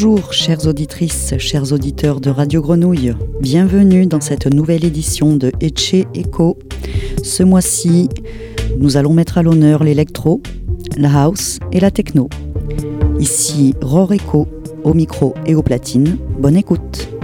Bonjour chères auditrices, chers auditeurs de Radio Grenouille. Bienvenue dans cette nouvelle édition de Etche Echo. Ce mois-ci, nous allons mettre à l'honneur l'électro, la house et la techno. Ici Ror Echo au micro et aux platines. Bonne écoute.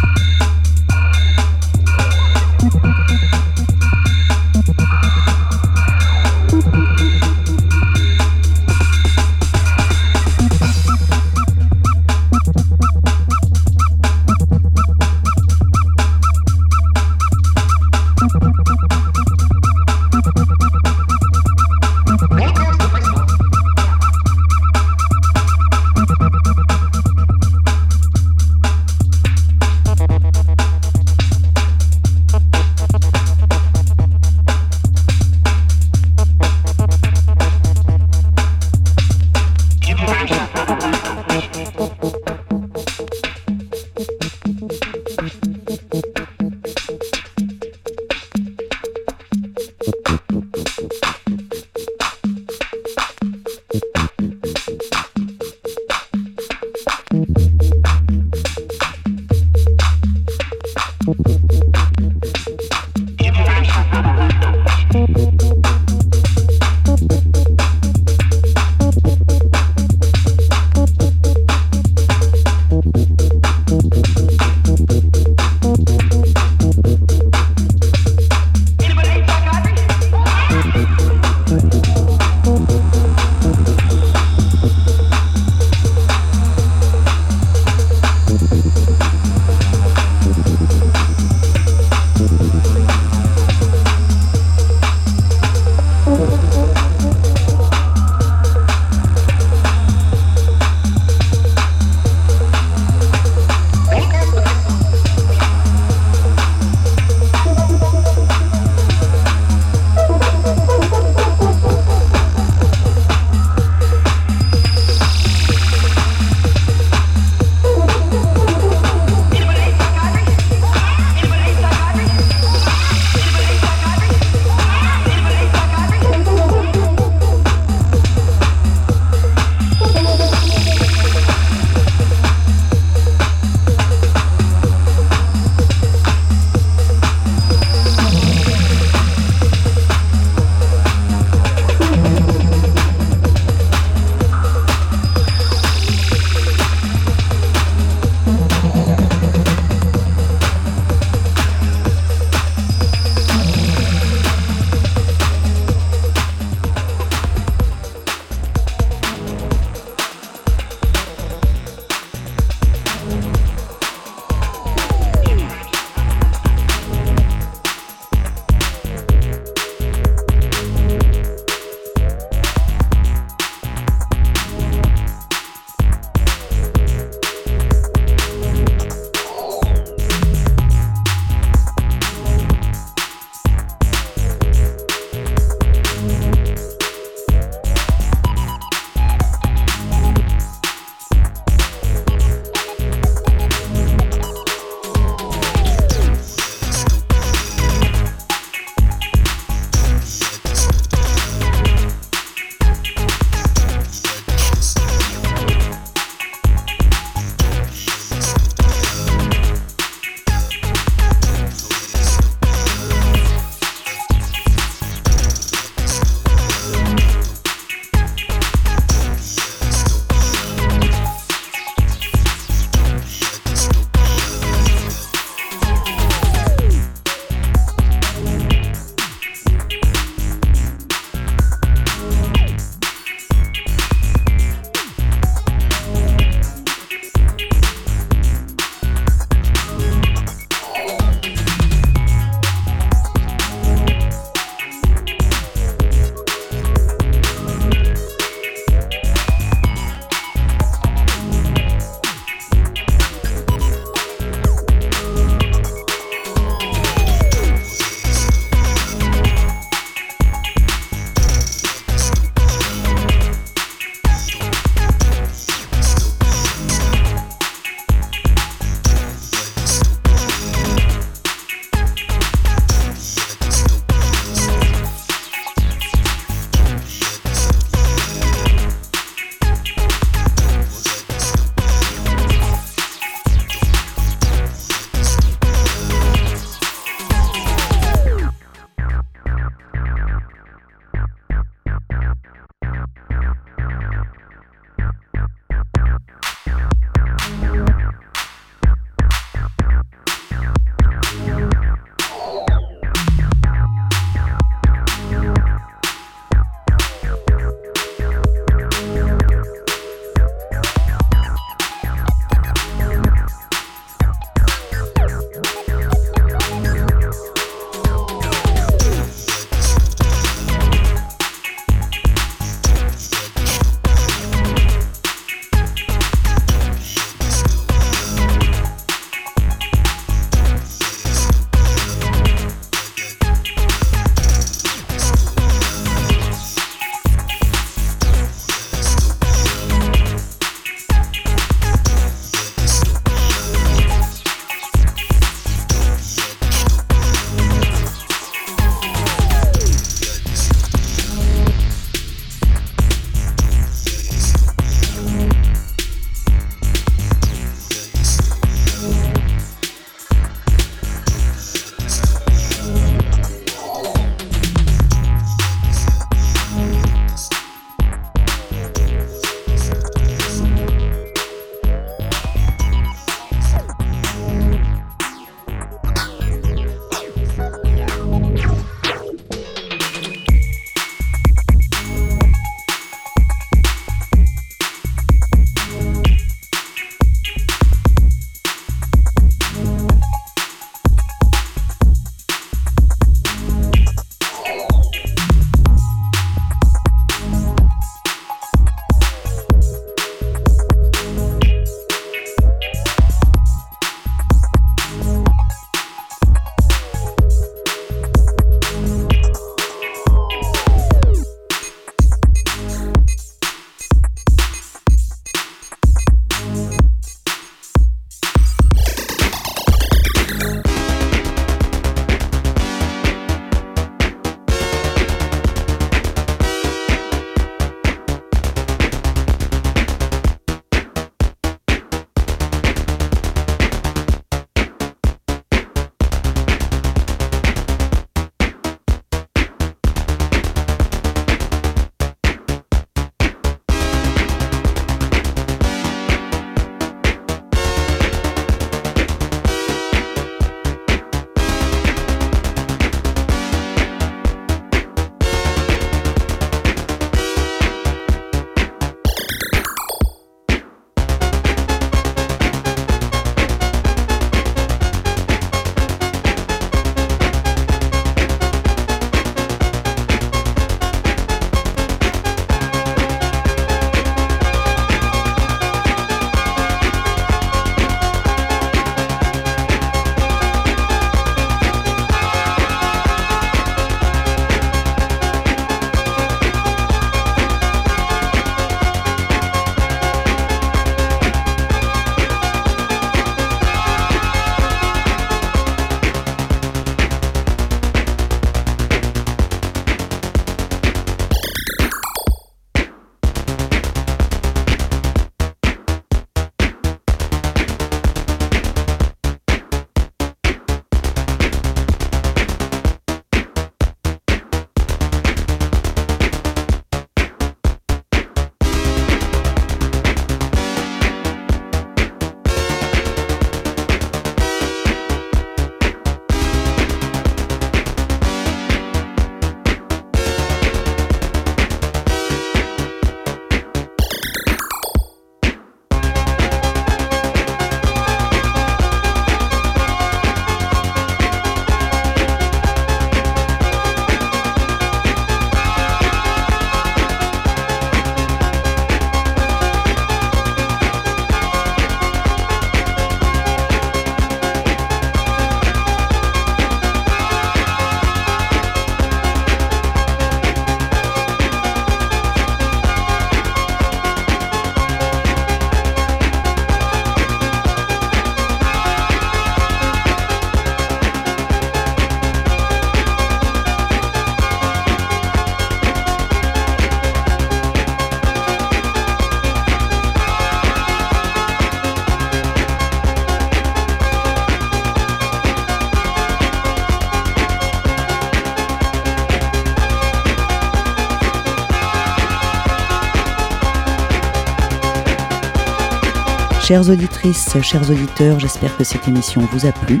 Chères auditrices, chers auditeurs, j'espère que cette émission vous a plu.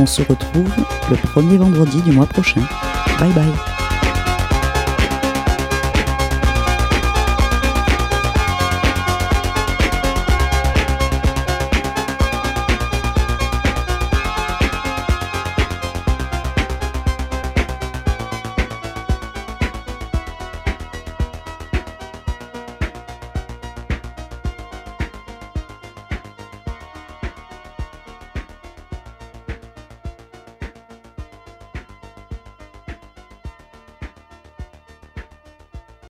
On se retrouve le premier vendredi du mois prochain. Bye bye.